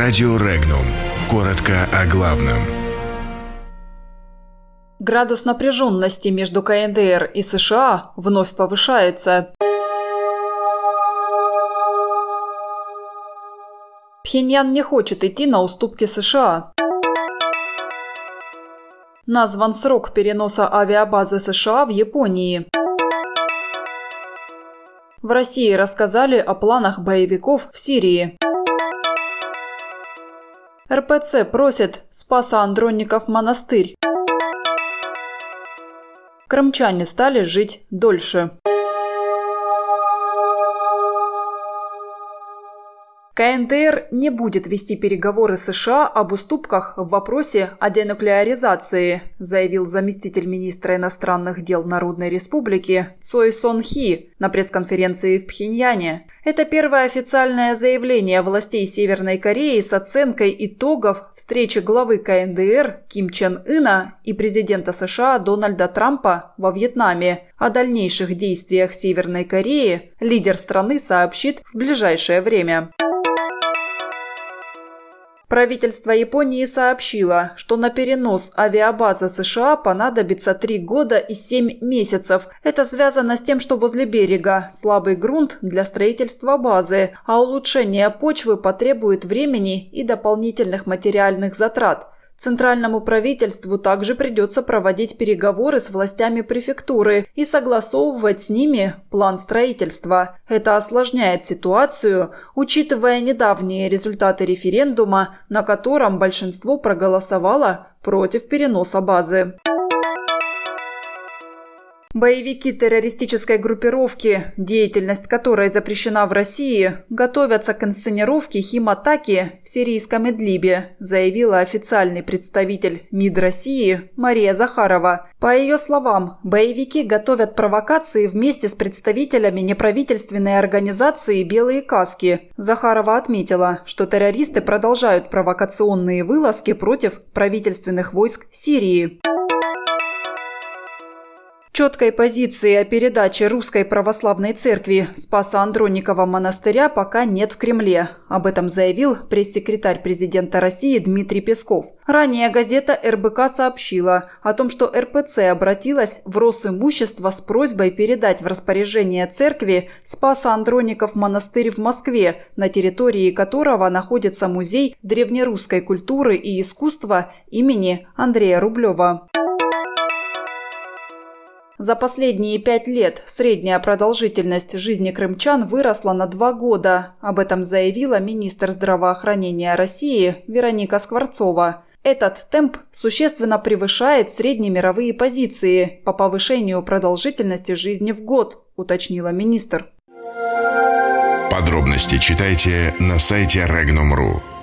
Радио Регнум. Коротко о главном. Градус напряженности между КНДР и США вновь повышается. Пхеньян не хочет идти на уступки США. Назван срок переноса авиабазы США в Японии. В России рассказали о планах боевиков в Сирии. РПЦ просит Спаса Андронников монастырь. Крымчане стали жить дольше. КНДР не будет вести переговоры США об уступках в вопросе о денуклеаризации, заявил заместитель министра иностранных дел Народной Республики Цой Сон Хи на пресс-конференции в Пхеньяне. Это первое официальное заявление властей Северной Кореи с оценкой итогов встречи главы КНДР Ким Чен Ына и президента США Дональда Трампа во Вьетнаме. О дальнейших действиях Северной Кореи лидер страны сообщит в ближайшее время. Правительство Японии сообщило, что на перенос авиабазы США понадобится три года и семь месяцев. Это связано с тем, что возле берега слабый грунт для строительства базы, а улучшение почвы потребует времени и дополнительных материальных затрат. Центральному правительству также придется проводить переговоры с властями префектуры и согласовывать с ними план строительства. Это осложняет ситуацию, учитывая недавние результаты референдума, на котором большинство проголосовало против переноса базы. Боевики террористической группировки, деятельность которой запрещена в России, готовятся к инсценировке химатаки в сирийском Идлибе, заявила официальный представитель МИД России Мария Захарова. По ее словам, боевики готовят провокации вместе с представителями неправительственной организации «Белые каски». Захарова отметила, что террористы продолжают провокационные вылазки против правительственных войск Сирии. Четкой позиции о передаче Русской Православной Церкви Спаса Андроникова монастыря пока нет в Кремле. Об этом заявил пресс-секретарь президента России Дмитрий Песков. Ранее газета РБК сообщила о том, что РПЦ обратилась в Росимущество с просьбой передать в распоряжение церкви Спаса Андроников монастырь в Москве, на территории которого находится музей древнерусской культуры и искусства имени Андрея Рублева. За последние пять лет средняя продолжительность жизни крымчан выросла на два года. Об этом заявила министр здравоохранения России Вероника Скворцова. Этот темп существенно превышает среднемировые позиции по повышению продолжительности жизни в год, уточнила министр. Подробности читайте на сайте Regnum.ru.